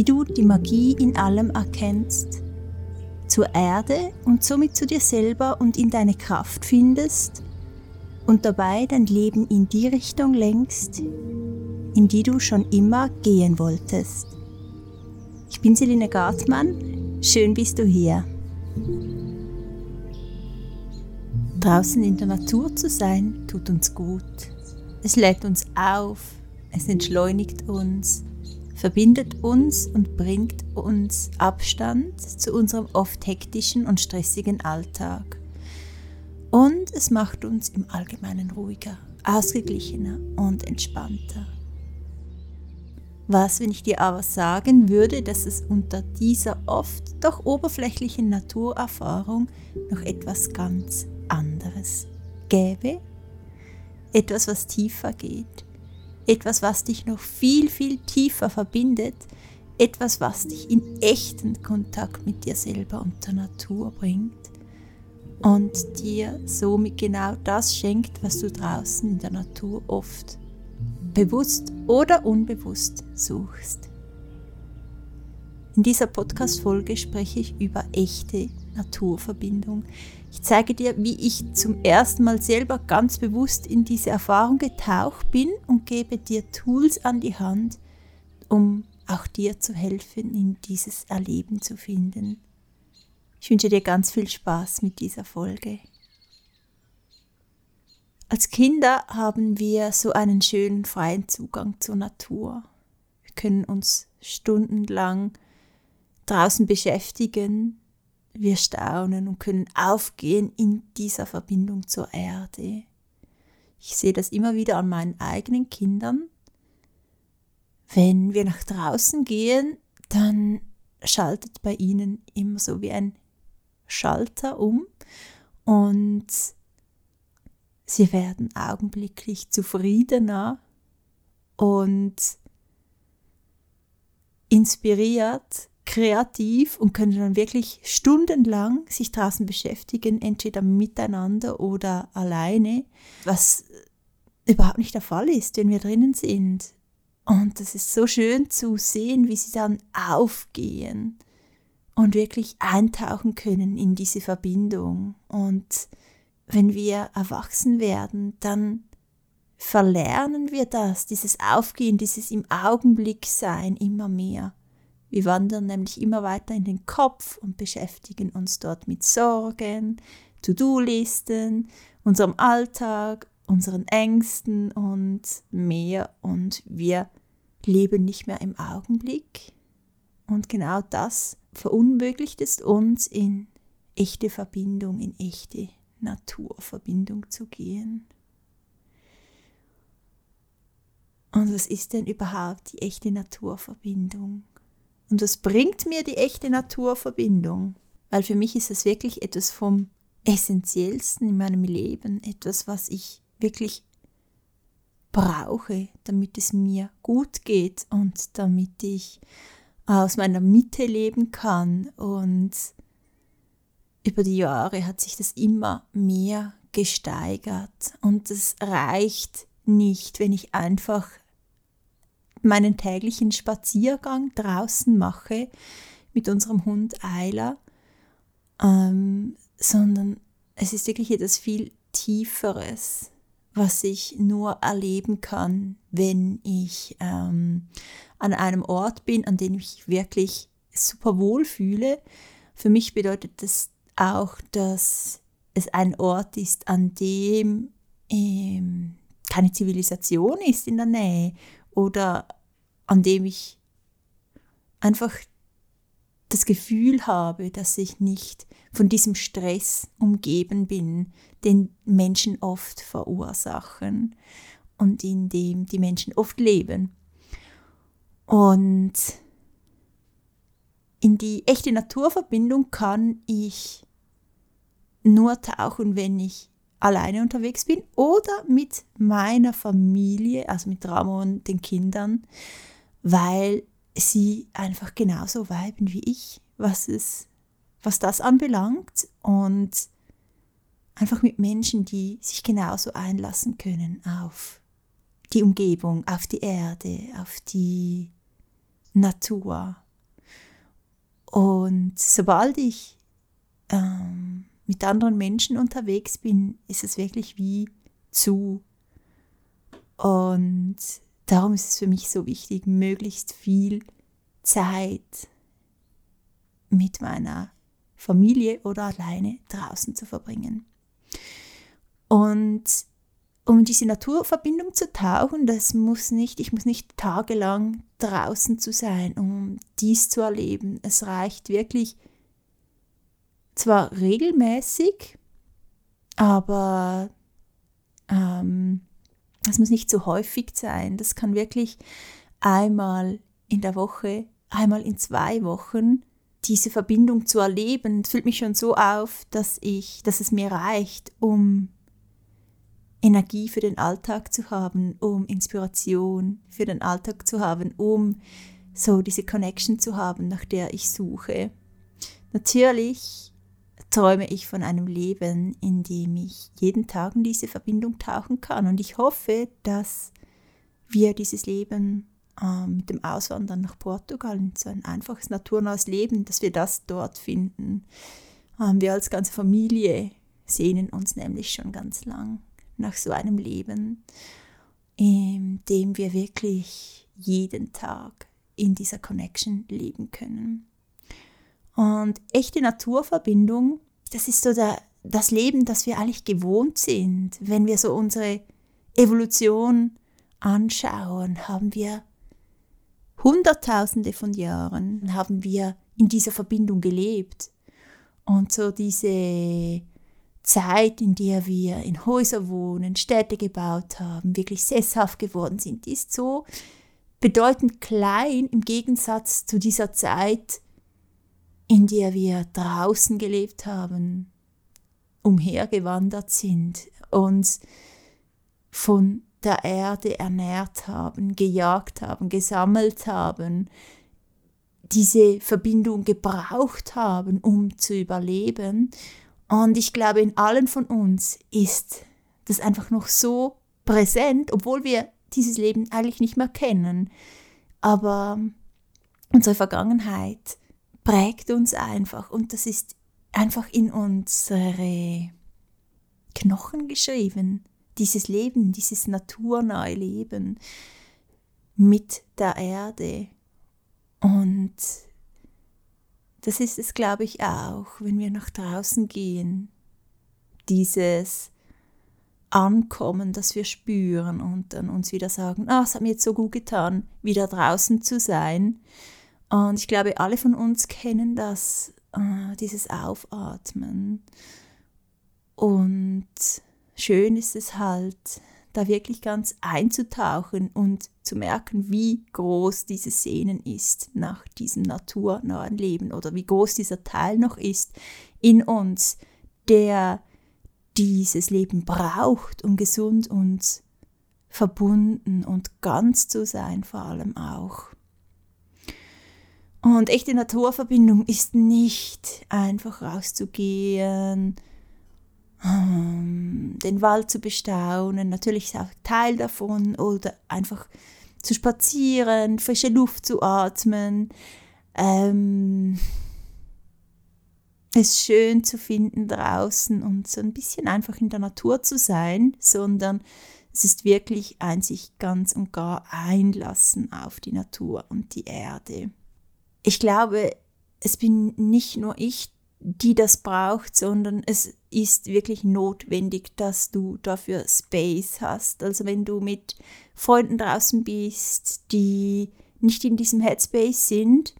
wie du die Magie in allem erkennst, zur Erde und somit zu dir selber und in deine Kraft findest und dabei dein Leben in die Richtung lenkst, in die du schon immer gehen wolltest. Ich bin Selina Gartmann, schön bist du hier. Draußen in der Natur zu sein, tut uns gut. Es lädt uns auf, es entschleunigt uns, verbindet uns und bringt uns Abstand zu unserem oft hektischen und stressigen Alltag. Und es macht uns im Allgemeinen ruhiger, ausgeglichener und entspannter. Was, wenn ich dir aber sagen würde, dass es unter dieser oft doch oberflächlichen Naturerfahrung noch etwas ganz anderes gäbe, etwas, was tiefer geht, etwas, was dich noch viel, viel tiefer verbindet, etwas, was dich in echten Kontakt mit dir selber und der Natur bringt und dir somit genau das schenkt, was du draußen in der Natur oft bewusst oder unbewusst suchst. In dieser Podcast-Folge spreche ich über echte Naturverbindung. Ich zeige dir, wie ich zum ersten Mal selber ganz bewusst in diese Erfahrung getaucht bin und gebe dir Tools an die Hand, um auch dir zu helfen, in dieses Erleben zu finden. Ich wünsche dir ganz viel Spaß mit dieser Folge. Als Kinder haben wir so einen schönen freien Zugang zur Natur. Wir können uns stundenlang draußen beschäftigen, wir staunen und können aufgehen in dieser Verbindung zur Erde. Ich sehe das immer wieder an meinen eigenen Kindern. Wenn wir nach draußen gehen, dann schaltet bei ihnen immer so wie ein Schalter um und sie werden augenblicklich zufriedener und inspiriert kreativ und können dann wirklich stundenlang sich draußen beschäftigen, entweder miteinander oder alleine, was überhaupt nicht der Fall ist, wenn wir drinnen sind. Und das ist so schön zu sehen, wie sie dann aufgehen und wirklich eintauchen können in diese Verbindung. Und wenn wir erwachsen werden, dann verlernen wir das, dieses Aufgehen, dieses im Augenblick sein immer mehr. Wir wandern nämlich immer weiter in den Kopf und beschäftigen uns dort mit Sorgen, To-Do-Listen, unserem Alltag, unseren Ängsten und mehr. Und wir leben nicht mehr im Augenblick. Und genau das verunmöglicht es uns, in echte Verbindung, in echte Naturverbindung zu gehen. Und was ist denn überhaupt die echte Naturverbindung? Und was bringt mir die echte Naturverbindung? Weil für mich ist es wirklich etwas vom Essentiellsten in meinem Leben, etwas, was ich wirklich brauche, damit es mir gut geht und damit ich aus meiner Mitte leben kann. Und über die Jahre hat sich das immer mehr gesteigert. Und es reicht nicht, wenn ich einfach meinen täglichen Spaziergang draußen mache mit unserem Hund Ayla, ähm, sondern es ist wirklich etwas viel Tieferes, was ich nur erleben kann, wenn ich ähm, an einem Ort bin, an dem ich wirklich super wohl fühle. Für mich bedeutet das auch, dass es ein Ort ist, an dem ähm, keine Zivilisation ist in der Nähe oder an dem ich einfach das Gefühl habe, dass ich nicht von diesem Stress umgeben bin, den Menschen oft verursachen und in dem die Menschen oft leben. Und in die echte Naturverbindung kann ich nur tauchen, wenn ich alleine unterwegs bin oder mit meiner Familie, also mit Ramon und den Kindern, weil sie einfach genauso weiben wie ich, was es, was das anbelangt und einfach mit Menschen, die sich genauso einlassen können auf die Umgebung, auf die Erde, auf die Natur. Und sobald ich ähm, mit anderen Menschen unterwegs bin, ist es wirklich wie zu. Und darum ist es für mich so wichtig, möglichst viel Zeit mit meiner Familie oder alleine draußen zu verbringen. Und um diese Naturverbindung zu tauchen, das muss nicht, ich muss nicht tagelang draußen zu sein, um dies zu erleben. Es reicht wirklich zwar regelmäßig, aber ähm, es muss nicht so häufig sein. Das kann wirklich einmal in der Woche, einmal in zwei Wochen diese Verbindung zu erleben, füllt mich schon so auf, dass ich, dass es mir reicht, um Energie für den Alltag zu haben, um Inspiration für den Alltag zu haben, um so diese Connection zu haben, nach der ich suche. Natürlich träume ich von einem Leben, in dem ich jeden Tag in diese Verbindung tauchen kann. Und ich hoffe, dass wir dieses Leben äh, mit dem Auswandern nach Portugal, so ein einfaches, naturnahes Leben, dass wir das dort finden. Ähm, wir als ganze Familie sehnen uns nämlich schon ganz lang nach so einem Leben, in dem wir wirklich jeden Tag in dieser Connection leben können. Und echte Naturverbindung, das ist so der, das Leben, das wir eigentlich gewohnt sind. Wenn wir so unsere Evolution anschauen, haben wir Hunderttausende von Jahren, haben wir in dieser Verbindung gelebt. Und so diese Zeit, in der wir in Häuser wohnen, Städte gebaut haben, wirklich sesshaft geworden sind, ist so bedeutend klein im Gegensatz zu dieser Zeit, in der wir draußen gelebt haben, umhergewandert sind, uns von der Erde ernährt haben, gejagt haben, gesammelt haben, diese Verbindung gebraucht haben, um zu überleben und ich glaube, in allen von uns ist das einfach noch so präsent, obwohl wir dieses Leben eigentlich nicht mehr kennen. Aber unsere Vergangenheit prägt uns einfach und das ist einfach in unsere Knochen geschrieben. Dieses Leben, dieses naturnahe Leben mit der Erde. Und das ist es, glaube ich, auch, wenn wir nach draußen gehen. Dieses Ankommen, das wir spüren und dann uns wieder sagen, ah, es hat mir jetzt so gut getan, wieder draußen zu sein. Und ich glaube, alle von uns kennen das, äh, dieses Aufatmen. Und schön ist es halt, da wirklich ganz einzutauchen und zu merken, wie groß dieses Sehnen ist nach diesem naturnahen Leben oder wie groß dieser Teil noch ist in uns, der dieses Leben braucht, um gesund und verbunden und ganz zu sein, vor allem auch. Und echte Naturverbindung ist nicht einfach rauszugehen, ähm, den Wald zu bestaunen, natürlich auch Teil davon oder einfach zu spazieren, frische Luft zu atmen, ähm, es schön zu finden draußen und so ein bisschen einfach in der Natur zu sein, sondern es ist wirklich ein sich ganz und gar einlassen auf die Natur und die Erde. Ich glaube, es bin nicht nur ich, die das braucht, sondern es ist wirklich notwendig, dass du dafür Space hast. Also wenn du mit Freunden draußen bist, die nicht in diesem Headspace sind,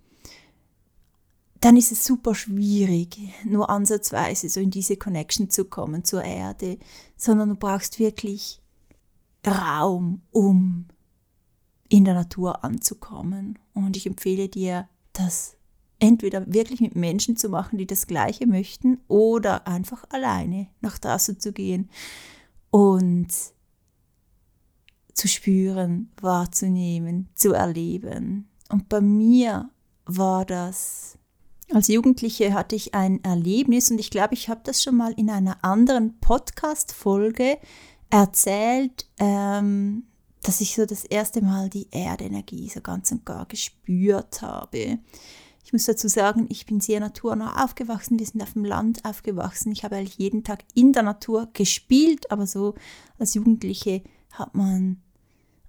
dann ist es super schwierig, nur ansatzweise so in diese Connection zu kommen zur Erde, sondern du brauchst wirklich Raum, um in der Natur anzukommen. Und ich empfehle dir, das entweder wirklich mit Menschen zu machen, die das Gleiche möchten, oder einfach alleine nach draußen zu gehen und zu spüren, wahrzunehmen, zu erleben. Und bei mir war das, als Jugendliche hatte ich ein Erlebnis und ich glaube, ich habe das schon mal in einer anderen Podcast-Folge erzählt, ähm, dass ich so das erste Mal die Erdenergie so ganz und gar gespürt habe. Ich muss dazu sagen, ich bin sehr naturnah aufgewachsen. Wir sind auf dem Land aufgewachsen. Ich habe eigentlich jeden Tag in der Natur gespielt, aber so als Jugendliche hat man,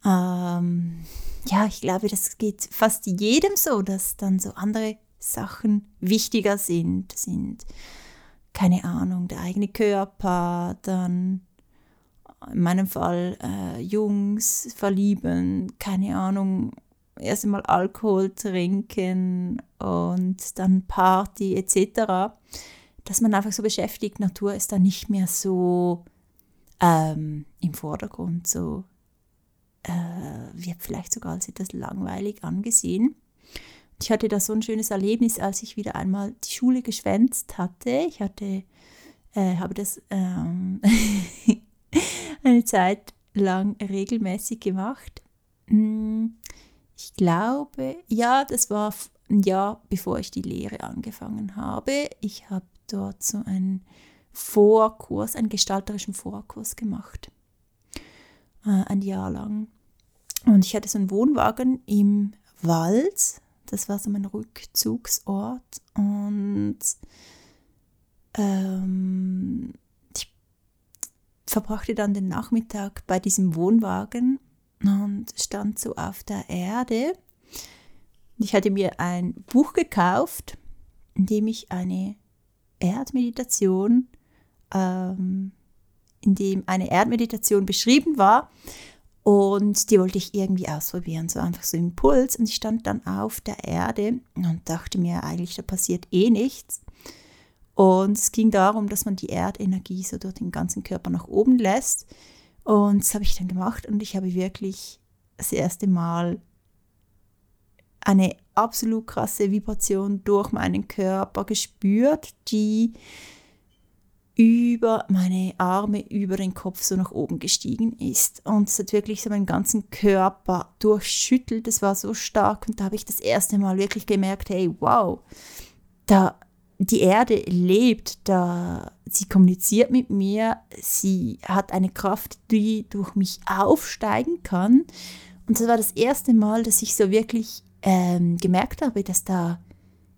ähm, ja, ich glaube, das geht fast jedem so, dass dann so andere Sachen wichtiger sind. Sind, keine Ahnung, der eigene Körper, dann in meinem Fall äh, Jungs verlieben, keine Ahnung, erst einmal Alkohol trinken und dann Party etc., dass man einfach so beschäftigt, Natur ist dann nicht mehr so ähm, im Vordergrund, so äh, wird vielleicht sogar als etwas langweilig angesehen. Ich hatte da so ein schönes Erlebnis, als ich wieder einmal die Schule geschwänzt hatte. Ich hatte, äh, habe das ähm, eine Zeit lang regelmäßig gemacht. Hm, ich glaube, ja, das war ein Jahr bevor ich die Lehre angefangen habe. Ich habe dort so einen Vorkurs, einen gestalterischen Vorkurs gemacht. Äh, ein Jahr lang. Und ich hatte so einen Wohnwagen im Wald. Das war so mein Rückzugsort. Und ähm, verbrachte dann den Nachmittag bei diesem Wohnwagen und stand so auf der Erde. Ich hatte mir ein Buch gekauft, in dem ich eine Erdmeditation, ähm, in dem eine Erdmeditation beschrieben war. Und die wollte ich irgendwie ausprobieren, so einfach so Impuls. Und ich stand dann auf der Erde und dachte mir eigentlich, da passiert eh nichts. Und es ging darum, dass man die Erdenergie so durch den ganzen Körper nach oben lässt. Und das habe ich dann gemacht und ich habe wirklich das erste Mal eine absolut krasse Vibration durch meinen Körper gespürt, die über meine Arme, über den Kopf so nach oben gestiegen ist. Und es hat wirklich so meinen ganzen Körper durchschüttelt. Es war so stark und da habe ich das erste Mal wirklich gemerkt, hey, wow, da die Erde lebt, da sie kommuniziert mit mir, sie hat eine Kraft, die durch mich aufsteigen kann. Und das war das erste Mal, dass ich so wirklich ähm, gemerkt habe, dass da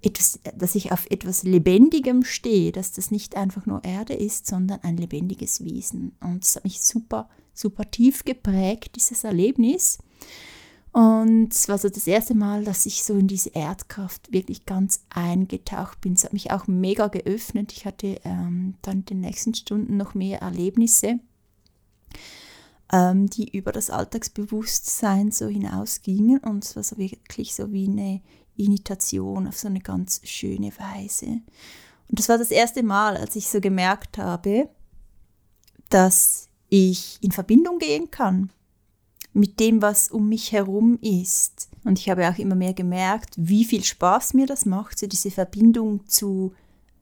etwas, dass ich auf etwas Lebendigem stehe, dass das nicht einfach nur Erde ist, sondern ein lebendiges Wesen. Und es hat mich super, super tief geprägt, dieses Erlebnis. Und es war so das erste Mal, dass ich so in diese Erdkraft wirklich ganz eingetaucht bin. Es hat mich auch mega geöffnet. Ich hatte ähm, dann in den nächsten Stunden noch mehr Erlebnisse, ähm, die über das Alltagsbewusstsein so hinausgingen. Und es war so wirklich so wie eine Imitation auf so eine ganz schöne Weise. Und das war das erste Mal, als ich so gemerkt habe, dass ich in Verbindung gehen kann mit dem, was um mich herum ist. Und ich habe auch immer mehr gemerkt, wie viel Spaß mir das macht, so diese Verbindung zu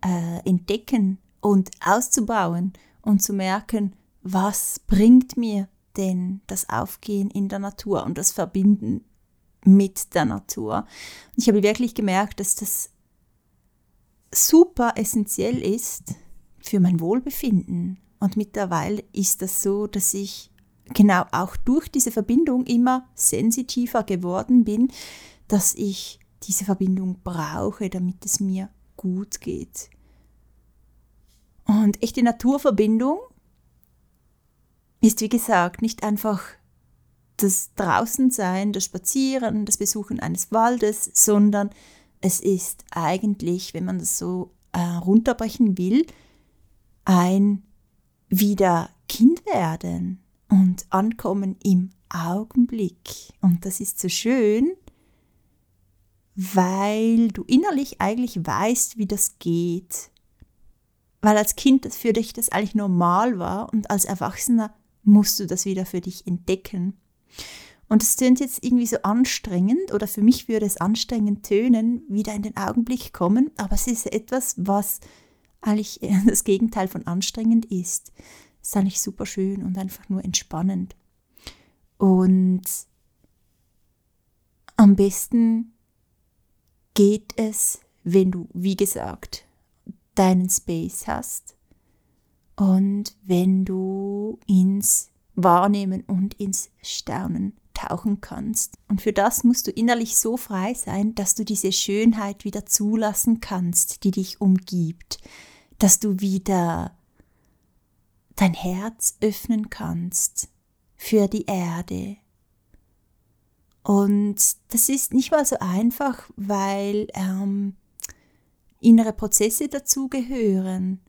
äh, entdecken und auszubauen und zu merken, was bringt mir denn das Aufgehen in der Natur und das Verbinden mit der Natur. Und ich habe wirklich gemerkt, dass das super essentiell ist für mein Wohlbefinden. Und mittlerweile ist das so, dass ich genau auch durch diese Verbindung immer sensitiver geworden bin, dass ich diese Verbindung brauche, damit es mir gut geht. Und echte Naturverbindung ist, wie gesagt, nicht einfach das Draußensein, das Spazieren, das Besuchen eines Waldes, sondern es ist eigentlich, wenn man das so äh, runterbrechen will, ein wieder Kind werden und ankommen im Augenblick. Und das ist so schön, weil du innerlich eigentlich weißt, wie das geht. Weil als Kind das für dich das eigentlich normal war und als Erwachsener musst du das wieder für dich entdecken. Und es tönt jetzt irgendwie so anstrengend oder für mich würde es anstrengend tönen, wieder in den Augenblick kommen, aber es ist etwas, was eigentlich das Gegenteil von anstrengend ist. Ist eigentlich super schön und einfach nur entspannend. Und am besten geht es, wenn du, wie gesagt, deinen Space hast und wenn du ins Wahrnehmen und ins Staunen tauchen kannst. Und für das musst du innerlich so frei sein, dass du diese Schönheit wieder zulassen kannst, die dich umgibt, dass du wieder dein Herz öffnen kannst für die Erde. Und das ist nicht mal so einfach, weil ähm, innere Prozesse dazugehören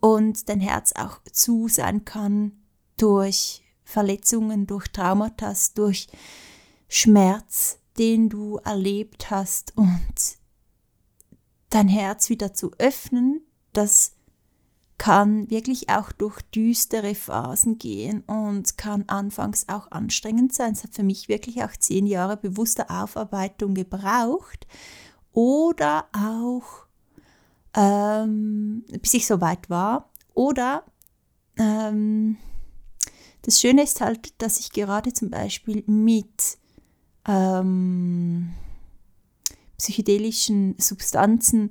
und dein Herz auch zu sein kann durch Verletzungen, durch Traumata, durch Schmerz, den du erlebt hast und dein Herz wieder zu öffnen, das kann wirklich auch durch düstere Phasen gehen und kann anfangs auch anstrengend sein. Es hat für mich wirklich auch zehn Jahre bewusster Aufarbeitung gebraucht oder auch ähm, bis ich so weit war oder ähm, das Schöne ist halt, dass ich gerade zum Beispiel mit ähm, psychedelischen Substanzen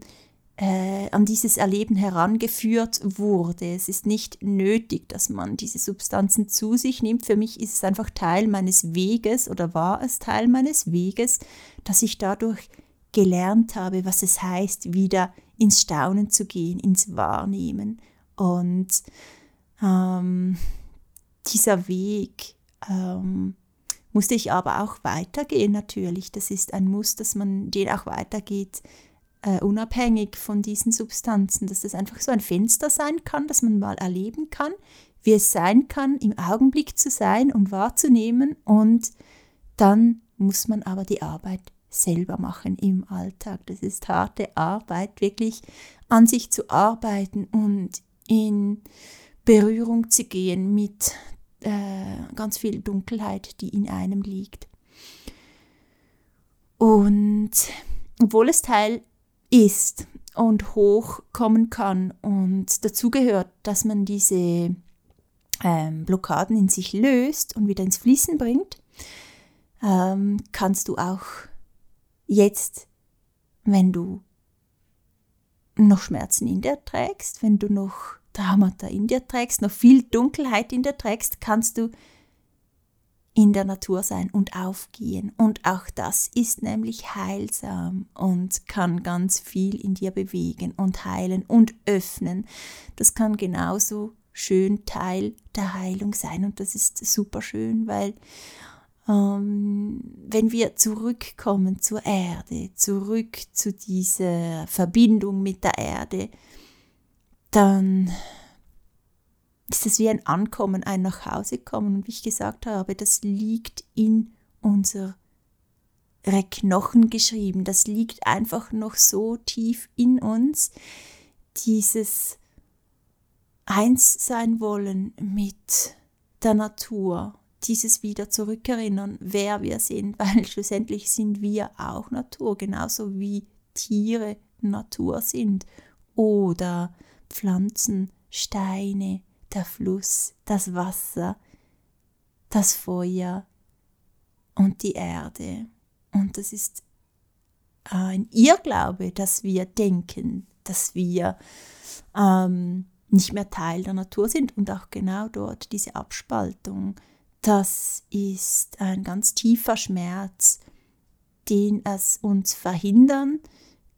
äh, an dieses Erleben herangeführt wurde. Es ist nicht nötig, dass man diese Substanzen zu sich nimmt. Für mich ist es einfach Teil meines Weges oder war es Teil meines Weges, dass ich dadurch gelernt habe, was es heißt, wieder ins Staunen zu gehen, ins Wahrnehmen. Und ähm, dieser Weg ähm, musste ich aber auch weitergehen natürlich. Das ist ein Muss, dass man den auch weitergeht, äh, unabhängig von diesen Substanzen, dass das einfach so ein Fenster sein kann, dass man mal erleben kann, wie es sein kann, im Augenblick zu sein und wahrzunehmen und dann muss man aber die Arbeit selber machen im Alltag. Das ist harte Arbeit, wirklich an sich zu arbeiten und in Berührung zu gehen mit äh, ganz viel Dunkelheit, die in einem liegt. Und obwohl es Teil ist und hochkommen kann. Und dazu gehört, dass man diese ähm, Blockaden in sich löst und wieder ins Fließen bringt, ähm, kannst du auch jetzt, wenn du noch Schmerzen in dir trägst, wenn du noch Traumata in dir trägst, noch viel Dunkelheit in dir trägst, kannst du in der Natur sein und aufgehen. Und auch das ist nämlich heilsam und kann ganz viel in dir bewegen und heilen und öffnen. Das kann genauso schön Teil der Heilung sein und das ist super schön, weil ähm, wenn wir zurückkommen zur Erde, zurück zu dieser Verbindung mit der Erde, dann ist es wie ein Ankommen, ein Nachhausekommen. Und wie ich gesagt habe, das liegt in unsere Knochen geschrieben. Das liegt einfach noch so tief in uns, dieses Eins sein wollen mit der Natur, dieses wieder zurückerinnern, wer wir sind, weil schlussendlich sind wir auch Natur, genauso wie Tiere Natur sind oder Pflanzen, Steine, der Fluss, das Wasser, das Feuer und die Erde. Und das ist ein Irrglaube, dass wir denken, dass wir ähm, nicht mehr Teil der Natur sind und auch genau dort diese Abspaltung. Das ist ein ganz tiefer Schmerz, den es uns verhindern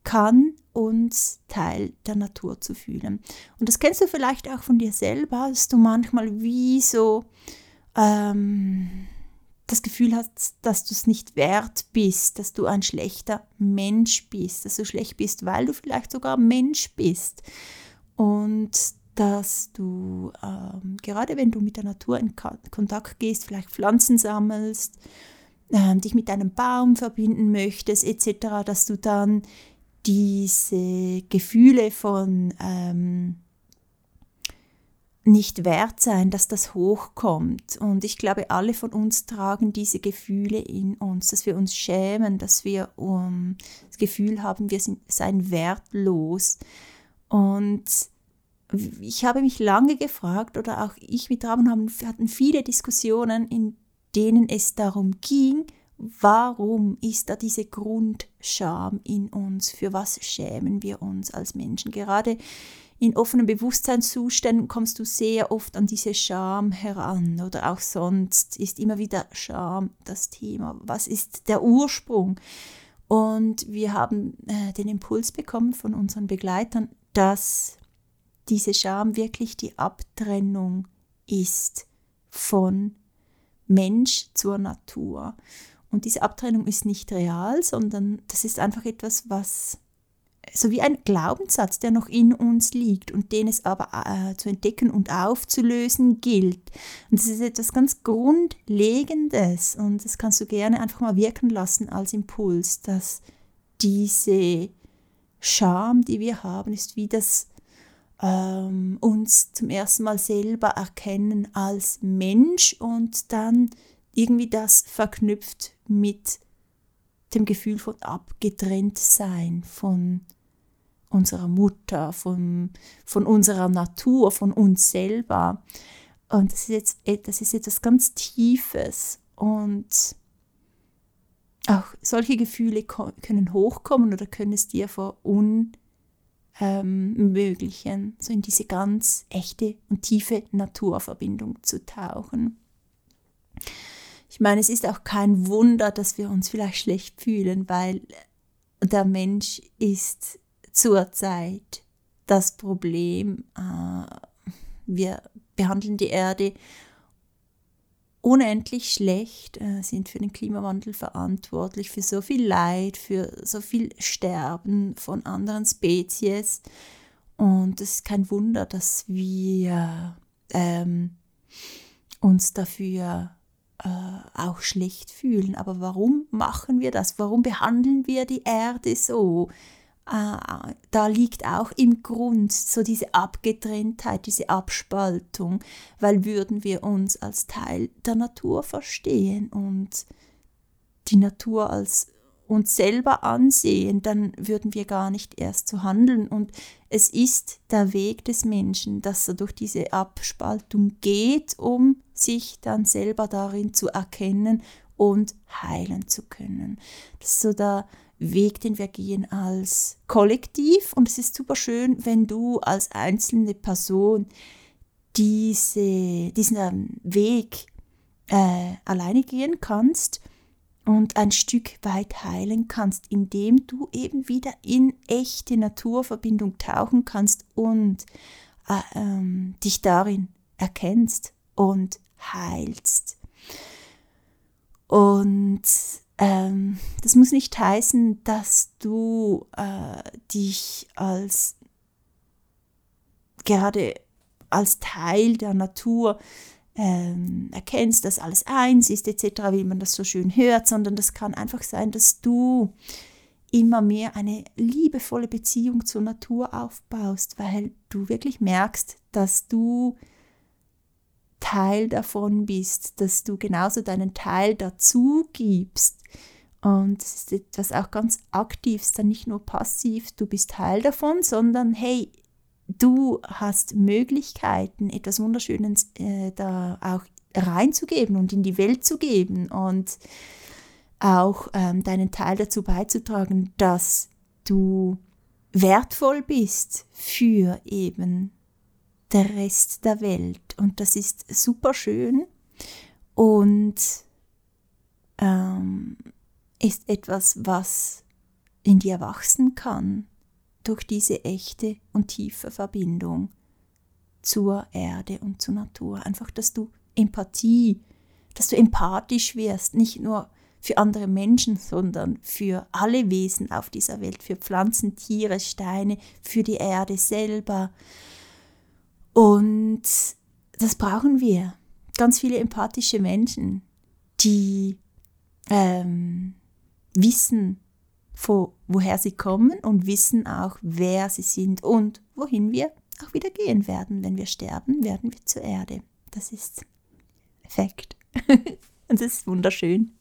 kann, uns Teil der Natur zu fühlen. Und das kennst du vielleicht auch von dir selber, dass du manchmal wie so ähm, das Gefühl hast, dass du es nicht wert bist, dass du ein schlechter Mensch bist, dass du schlecht bist, weil du vielleicht sogar Mensch bist. Und dass du, ähm, gerade wenn du mit der Natur in Kontakt gehst, vielleicht Pflanzen sammelst, äh, dich mit einem Baum verbinden möchtest, etc., dass du dann diese Gefühle von ähm, nicht wert sein, dass das hochkommt. Und ich glaube, alle von uns tragen diese Gefühle in uns, dass wir uns schämen, dass wir um, das Gefühl haben, wir sind, seien wertlos. Und ich habe mich lange gefragt, oder auch ich mit Raben haben, hatten viele Diskussionen, in denen es darum ging, warum ist da diese Grundscham in uns? Für was schämen wir uns als Menschen? Gerade in offenen Bewusstseinszuständen kommst du sehr oft an diese Scham heran oder auch sonst ist immer wieder Scham das Thema. Was ist der Ursprung? Und wir haben äh, den Impuls bekommen von unseren Begleitern, dass diese Scham wirklich die Abtrennung ist von Mensch zur Natur. Und diese Abtrennung ist nicht real, sondern das ist einfach etwas, was so wie ein Glaubenssatz, der noch in uns liegt und den es aber äh, zu entdecken und aufzulösen gilt. Und das ist etwas ganz Grundlegendes und das kannst du gerne einfach mal wirken lassen als Impuls, dass diese Scham, die wir haben, ist wie das ähm, uns zum ersten Mal selber erkennen als Mensch und dann irgendwie das verknüpft mit dem Gefühl von abgetrennt sein, von unserer Mutter, von, von unserer Natur, von uns selber. Und das ist jetzt das ist etwas ganz Tiefes. Und auch solche Gefühle können hochkommen oder können es dir verunmöglichen, ähm, so in diese ganz echte und tiefe Naturverbindung zu tauchen. Ich meine, es ist auch kein Wunder, dass wir uns vielleicht schlecht fühlen, weil der Mensch ist zurzeit das Problem. Äh, wir behandeln die Erde unendlich schlecht, äh, sind für den Klimawandel verantwortlich, für so viel Leid, für so viel Sterben von anderen Spezies. Und es ist kein Wunder, dass wir ähm, uns dafür äh, auch schlecht fühlen. Aber warum machen wir das? Warum behandeln wir die Erde so? Äh, da liegt auch im Grund so diese Abgetrenntheit, diese Abspaltung, weil würden wir uns als Teil der Natur verstehen und die Natur als uns selber ansehen, dann würden wir gar nicht erst zu handeln. Und es ist der Weg des Menschen, dass er durch diese Abspaltung geht, um sich dann selber darin zu erkennen und heilen zu können. Das ist so der Weg, den wir gehen als Kollektiv. Und es ist super schön, wenn du als einzelne Person diese, diesen Weg äh, alleine gehen kannst und ein Stück weit heilen kannst, indem du eben wieder in echte Naturverbindung tauchen kannst und äh, ähm, dich darin erkennst und heilst. Und ähm, das muss nicht heißen, dass du äh, dich als gerade als Teil der Natur ähm, erkennst, dass alles eins ist, etc., wie man das so schön hört, sondern das kann einfach sein, dass du immer mehr eine liebevolle Beziehung zur Natur aufbaust, weil du wirklich merkst, dass du Teil davon bist, dass du genauso deinen Teil dazu gibst. Und es ist etwas auch ganz Aktives, dann nicht nur passiv, du bist Teil davon, sondern hey, du hast Möglichkeiten, etwas Wunderschönes äh, da auch reinzugeben und in die Welt zu geben und auch ähm, deinen Teil dazu beizutragen, dass du wertvoll bist für eben der Rest der Welt. Und das ist super schön und ähm, ist etwas, was in dir wachsen kann durch diese echte und tiefe Verbindung zur Erde und zur Natur. Einfach, dass du Empathie, dass du empathisch wirst, nicht nur für andere Menschen, sondern für alle Wesen auf dieser Welt, für Pflanzen, Tiere, Steine, für die Erde selber. Und das brauchen wir. Ganz viele empathische Menschen, die ähm, wissen, wo, woher sie kommen und wissen auch, wer sie sind und wohin wir auch wieder gehen werden. Wenn wir sterben, werden wir zur Erde. Das ist Fakt. und das ist wunderschön.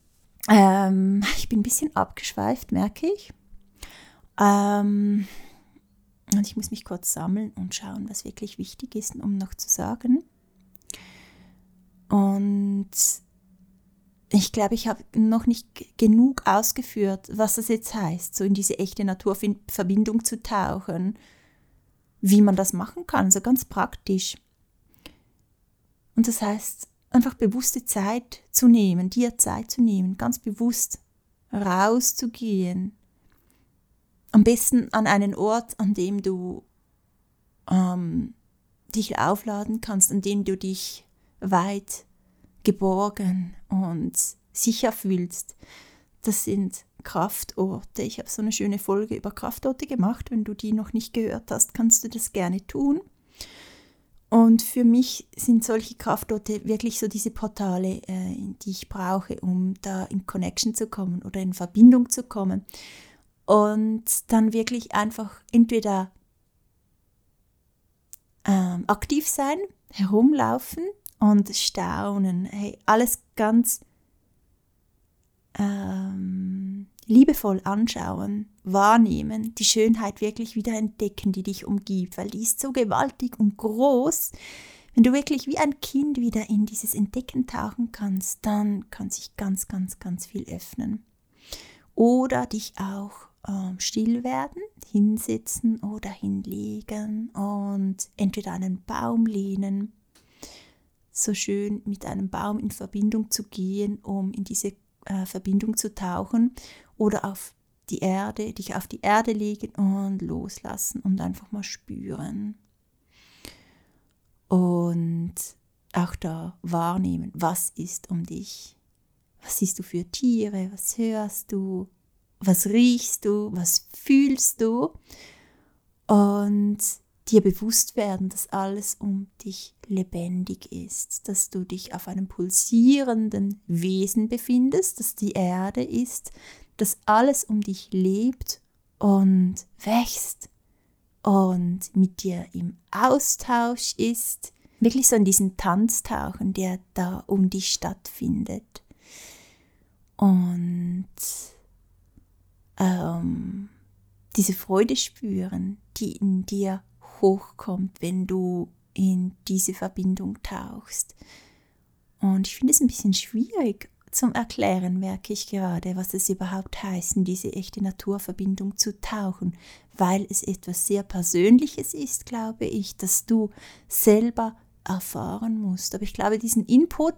Ähm, ich bin ein bisschen abgeschweift, merke ich. Ähm, und ich muss mich kurz sammeln und schauen, was wirklich wichtig ist, um noch zu sagen. Und ich glaube, ich habe noch nicht genug ausgeführt, was das jetzt heißt, so in diese echte Naturverbindung zu tauchen, wie man das machen kann, so ganz praktisch. Und das heißt, einfach bewusste Zeit zu nehmen, dir Zeit zu nehmen, ganz bewusst rauszugehen. Am besten an einen Ort, an dem du ähm, dich aufladen kannst, an dem du dich weit geborgen und sicher fühlst. Das sind Kraftorte. Ich habe so eine schöne Folge über Kraftorte gemacht. Wenn du die noch nicht gehört hast, kannst du das gerne tun. Und für mich sind solche Kraftorte wirklich so diese Portale, äh, die ich brauche, um da in Connection zu kommen oder in Verbindung zu kommen. Und dann wirklich einfach entweder ähm, aktiv sein, herumlaufen und staunen. Hey, alles ganz ähm, liebevoll anschauen, wahrnehmen, die Schönheit wirklich wieder entdecken, die dich umgibt, weil die ist so gewaltig und groß. Wenn du wirklich wie ein Kind wieder in dieses Entdecken tauchen kannst, dann kann sich ganz, ganz, ganz viel öffnen. Oder dich auch ähm, still werden, hinsetzen oder hinlegen und entweder einen Baum lehnen so schön mit einem Baum in Verbindung zu gehen, um in diese äh, Verbindung zu tauchen oder auf die Erde, dich auf die Erde legen und loslassen und einfach mal spüren. Und auch da wahrnehmen, was ist um dich. Was siehst du für Tiere, was hörst du, was riechst du, was fühlst du. Und dir bewusst werden, dass alles um dich lebendig ist, dass du dich auf einem pulsierenden Wesen befindest, dass die Erde ist, dass alles um dich lebt und wächst und mit dir im Austausch ist, wirklich so in diesen Tanz tauchen, der da um dich stattfindet. Und ähm, diese Freude spüren, die in dir hochkommt, wenn du in diese Verbindung tauchst. Und ich finde es ein bisschen schwierig zum Erklären, merke ich gerade, was es überhaupt heißt, in diese echte Naturverbindung zu tauchen, weil es etwas sehr Persönliches ist, glaube ich, dass du selber erfahren musst. Aber ich glaube, diesen Input,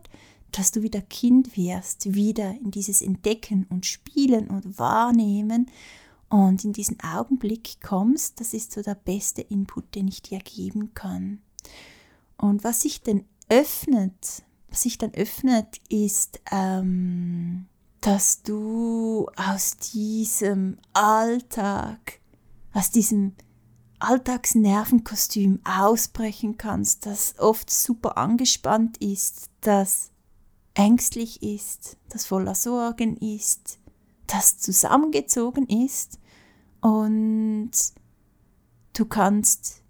dass du wieder Kind wirst, wieder in dieses Entdecken und Spielen und Wahrnehmen und in diesen Augenblick kommst, das ist so der beste Input, den ich dir geben kann. Und was sich dann öffnet, was sich dann öffnet, ist, ähm, dass du aus diesem Alltag, aus diesem Alltagsnervenkostüm ausbrechen kannst, das oft super angespannt ist, das ängstlich ist, das voller Sorgen ist, das zusammengezogen ist und du kannst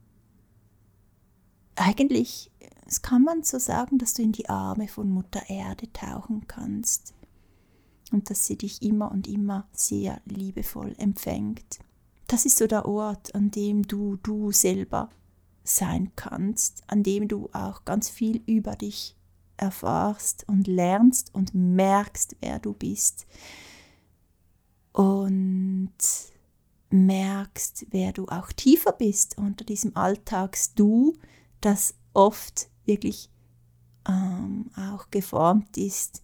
eigentlich, es kann man so sagen, dass du in die Arme von Mutter Erde tauchen kannst und dass sie dich immer und immer sehr liebevoll empfängt. Das ist so der Ort, an dem du du selber sein kannst, an dem du auch ganz viel über dich erfahrst und lernst und merkst, wer du bist. Und merkst, wer du auch tiefer bist unter diesem Alltags-Du, das oft wirklich ähm, auch geformt ist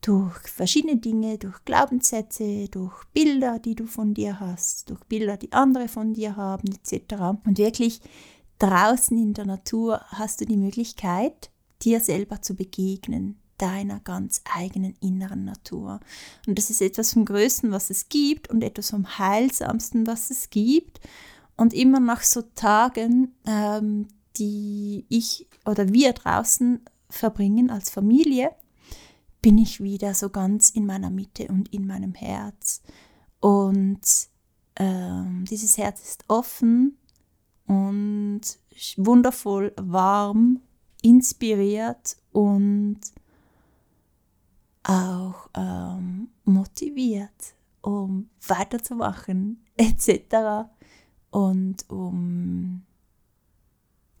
durch verschiedene Dinge, durch Glaubenssätze, durch Bilder, die du von dir hast, durch Bilder, die andere von dir haben, etc. Und wirklich draußen in der Natur hast du die Möglichkeit, dir selber zu begegnen, deiner ganz eigenen inneren Natur. Und das ist etwas vom Größten, was es gibt und etwas vom Heilsamsten, was es gibt. Und immer nach so Tagen, ähm, die ich oder wir draußen verbringen als Familie, bin ich wieder so ganz in meiner Mitte und in meinem Herz. Und ähm, dieses Herz ist offen und wundervoll, warm, inspiriert und auch ähm, motiviert, um weiterzumachen, etc. Und um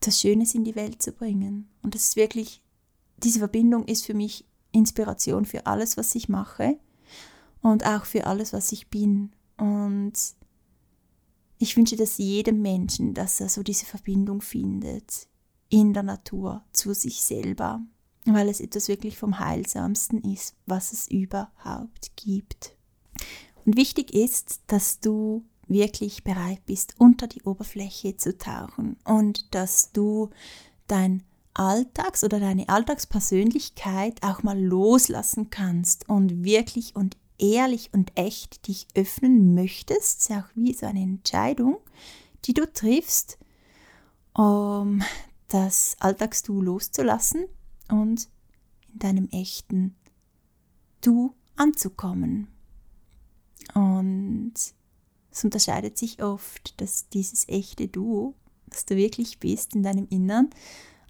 das Schönes in die Welt zu bringen. Und das ist wirklich, diese Verbindung ist für mich Inspiration für alles, was ich mache und auch für alles, was ich bin. Und ich wünsche das jedem Menschen, dass er so diese Verbindung findet in der Natur zu sich selber, weil es etwas wirklich vom Heilsamsten ist, was es überhaupt gibt. Und wichtig ist, dass du wirklich bereit bist, unter die Oberfläche zu tauchen und dass du dein Alltags- oder deine Alltagspersönlichkeit auch mal loslassen kannst und wirklich und ehrlich und echt dich öffnen möchtest, ist ja auch wie so eine Entscheidung, die du triffst, um das Alltags-Du loszulassen und in deinem echten Du anzukommen. Und es unterscheidet sich oft, dass dieses echte Du, was du wirklich bist in deinem Innern,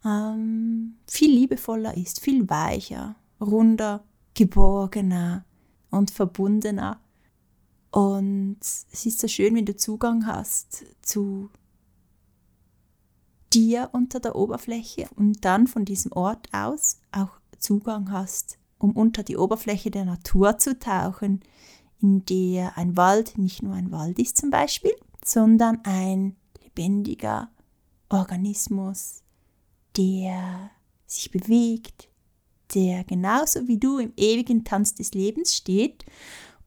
ähm, viel liebevoller ist, viel weicher, runder, geborgener, und verbundener. Und es ist so schön, wenn du Zugang hast zu dir unter der Oberfläche und dann von diesem Ort aus auch Zugang hast, um unter die Oberfläche der Natur zu tauchen, in der ein Wald nicht nur ein Wald ist zum Beispiel, sondern ein lebendiger Organismus, der sich bewegt, der genauso wie du im ewigen Tanz des Lebens steht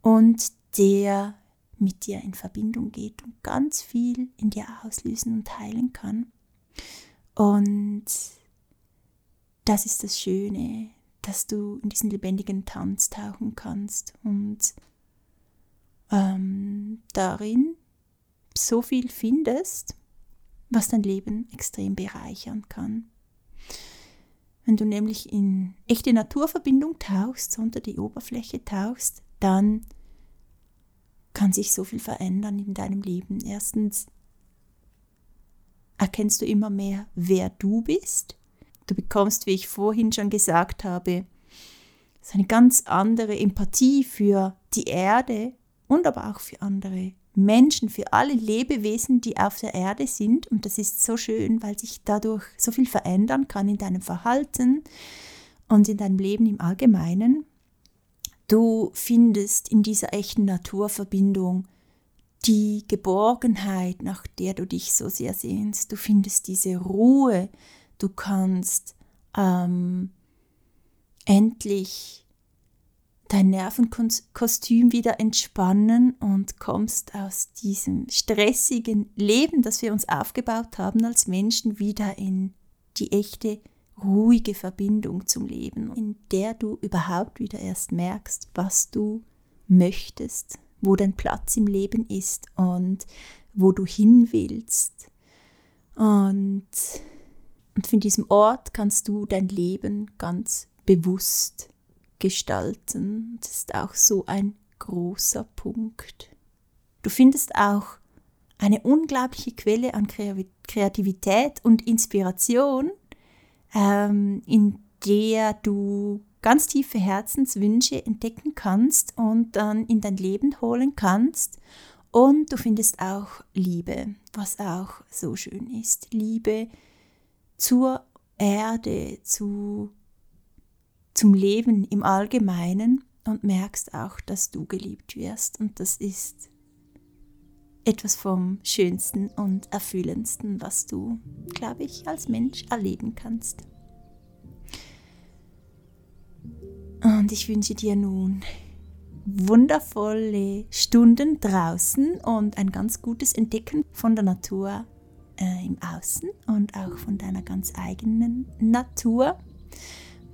und der mit dir in Verbindung geht und ganz viel in dir auslösen und heilen kann. Und das ist das Schöne, dass du in diesen lebendigen Tanz tauchen kannst und ähm, darin so viel findest, was dein Leben extrem bereichern kann. Wenn du nämlich in echte Naturverbindung tauchst, unter die Oberfläche tauchst, dann kann sich so viel verändern in deinem Leben. Erstens erkennst du immer mehr, wer du bist. Du bekommst, wie ich vorhin schon gesagt habe, eine ganz andere Empathie für die Erde und aber auch für andere Menschen, für alle Lebewesen, die auf der Erde sind. Und das ist so schön, weil sich dadurch so viel verändern kann in deinem Verhalten und in deinem Leben im Allgemeinen. Du findest in dieser echten Naturverbindung die Geborgenheit, nach der du dich so sehr sehnst. Du findest diese Ruhe. Du kannst ähm, endlich dein Nervenkostüm wieder entspannen und kommst aus diesem stressigen Leben, das wir uns aufgebaut haben als Menschen, wieder in die echte, ruhige Verbindung zum Leben, in der du überhaupt wieder erst merkst, was du möchtest, wo dein Platz im Leben ist und wo du hin willst. Und, und von diesem Ort kannst du dein Leben ganz bewusst gestalten. Das ist auch so ein großer Punkt. Du findest auch eine unglaubliche Quelle an Kreativität und Inspiration, ähm, in der du ganz tiefe Herzenswünsche entdecken kannst und dann in dein Leben holen kannst. Und du findest auch Liebe, was auch so schön ist. Liebe zur Erde, zu zum Leben im Allgemeinen und merkst auch, dass du geliebt wirst. Und das ist etwas vom Schönsten und Erfüllendsten, was du, glaube ich, als Mensch erleben kannst. Und ich wünsche dir nun wundervolle Stunden draußen und ein ganz gutes Entdecken von der Natur äh, im Außen und auch von deiner ganz eigenen Natur.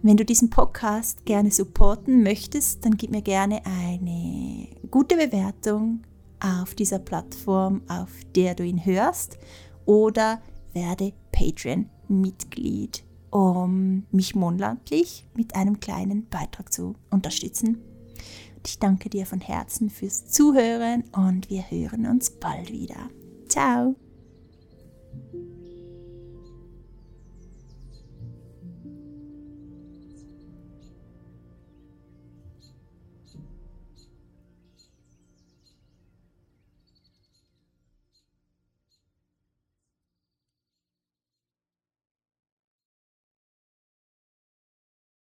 Wenn du diesen Podcast gerne supporten möchtest, dann gib mir gerne eine gute Bewertung auf dieser Plattform, auf der du ihn hörst, oder werde Patreon-Mitglied, um mich monatlich mit einem kleinen Beitrag zu unterstützen. Ich danke dir von Herzen fürs Zuhören und wir hören uns bald wieder. Ciao!